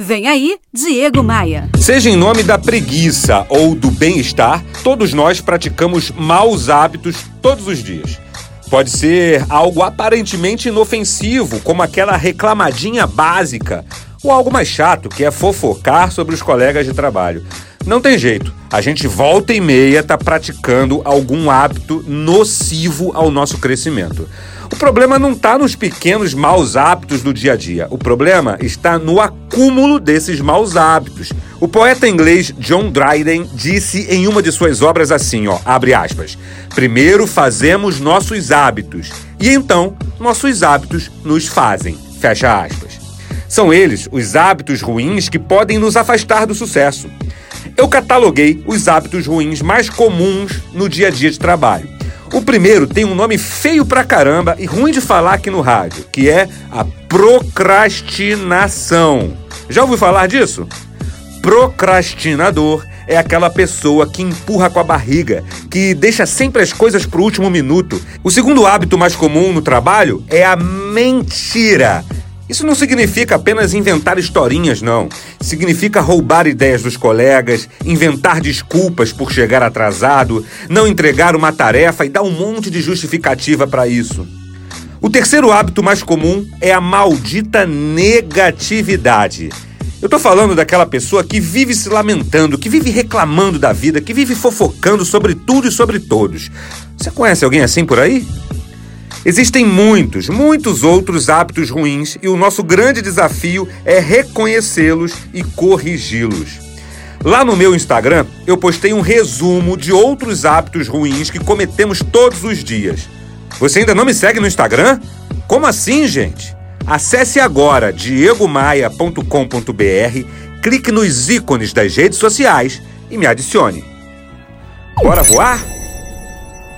Vem aí, Diego Maia. Seja em nome da preguiça ou do bem-estar, todos nós praticamos maus hábitos todos os dias. Pode ser algo aparentemente inofensivo, como aquela reclamadinha básica, ou algo mais chato, que é fofocar sobre os colegas de trabalho. Não tem jeito, a gente volta e meia tá praticando algum hábito nocivo ao nosso crescimento. O problema não está nos pequenos maus hábitos do dia a dia. O problema está no acúmulo desses maus hábitos. O poeta inglês John Dryden disse em uma de suas obras assim, ó, abre aspas: "Primeiro fazemos nossos hábitos e então nossos hábitos nos fazem." Fecha aspas. São eles os hábitos ruins que podem nos afastar do sucesso. Eu cataloguei os hábitos ruins mais comuns no dia a dia de trabalho. O primeiro tem um nome feio pra caramba e ruim de falar aqui no rádio, que é a procrastinação. Já ouviu falar disso? Procrastinador é aquela pessoa que empurra com a barriga, que deixa sempre as coisas pro último minuto. O segundo hábito mais comum no trabalho é a mentira. Isso não significa apenas inventar historinhas, não. Significa roubar ideias dos colegas, inventar desculpas por chegar atrasado, não entregar uma tarefa e dar um monte de justificativa para isso. O terceiro hábito mais comum é a maldita negatividade. Eu tô falando daquela pessoa que vive se lamentando, que vive reclamando da vida, que vive fofocando sobre tudo e sobre todos. Você conhece alguém assim por aí? Existem muitos, muitos outros hábitos ruins e o nosso grande desafio é reconhecê-los e corrigi-los. Lá no meu Instagram, eu postei um resumo de outros hábitos ruins que cometemos todos os dias. Você ainda não me segue no Instagram? Como assim, gente? Acesse agora diegomaia.com.br, clique nos ícones das redes sociais e me adicione. Bora voar?